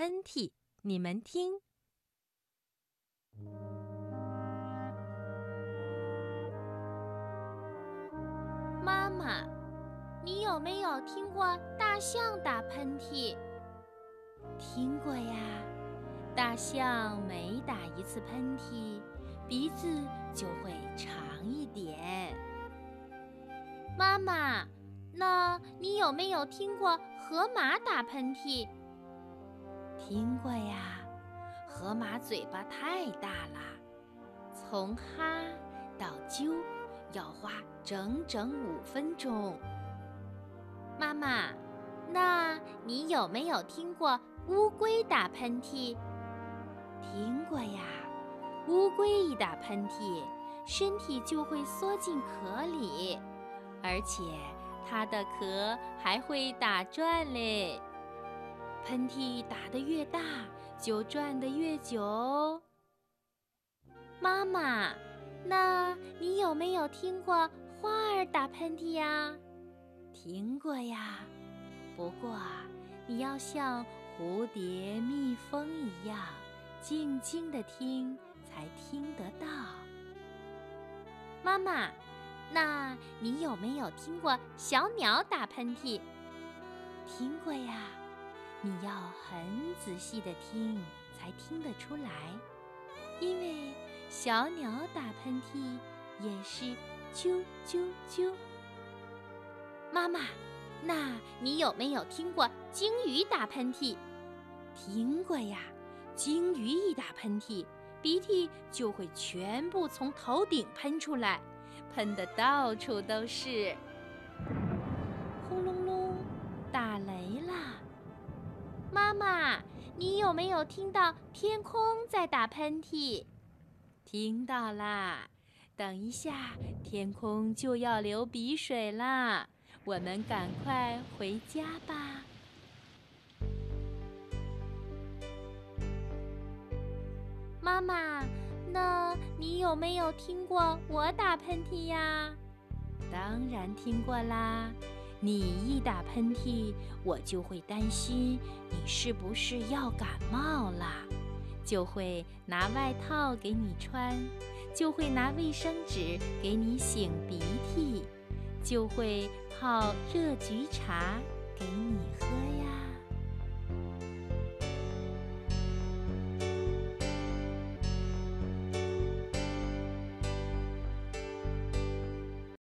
喷嚏，你们听。妈妈，你有没有听过大象打喷嚏？听过呀，大象每打一次喷嚏，鼻子就会长一点。妈妈，那你有没有听过河马打喷嚏？听过呀，河马嘴巴太大了，从哈到啾要花整整五分钟。妈妈，那你有没有听过乌龟打喷嚏？听过呀，乌龟一打喷嚏，身体就会缩进壳里，而且它的壳还会打转嘞。喷嚏打得越大，就转得越久。妈妈，那你有没有听过花儿打喷嚏呀？听过呀，不过你要像蝴蝶、蜜蜂一样静静地听，才听得到。妈妈，那你有没有听过小鸟打喷嚏？听过呀。你要很仔细的听，才听得出来，因为小鸟打喷嚏也是啾啾啾。妈妈，那你有没有听过鲸鱼打喷嚏？听过呀，鲸鱼一打喷嚏，鼻涕就会全部从头顶喷出来，喷的到处都是。轰隆隆，打雷啦！妈妈，你有没有听到天空在打喷嚏？听到啦！等一下，天空就要流鼻水啦，我们赶快回家吧。妈妈，那你有没有听过我打喷嚏呀？当然听过啦。你一打喷嚏，我就会担心你是不是要感冒了，就会拿外套给你穿，就会拿卫生纸给你擤鼻涕，就会泡热菊茶给你喝。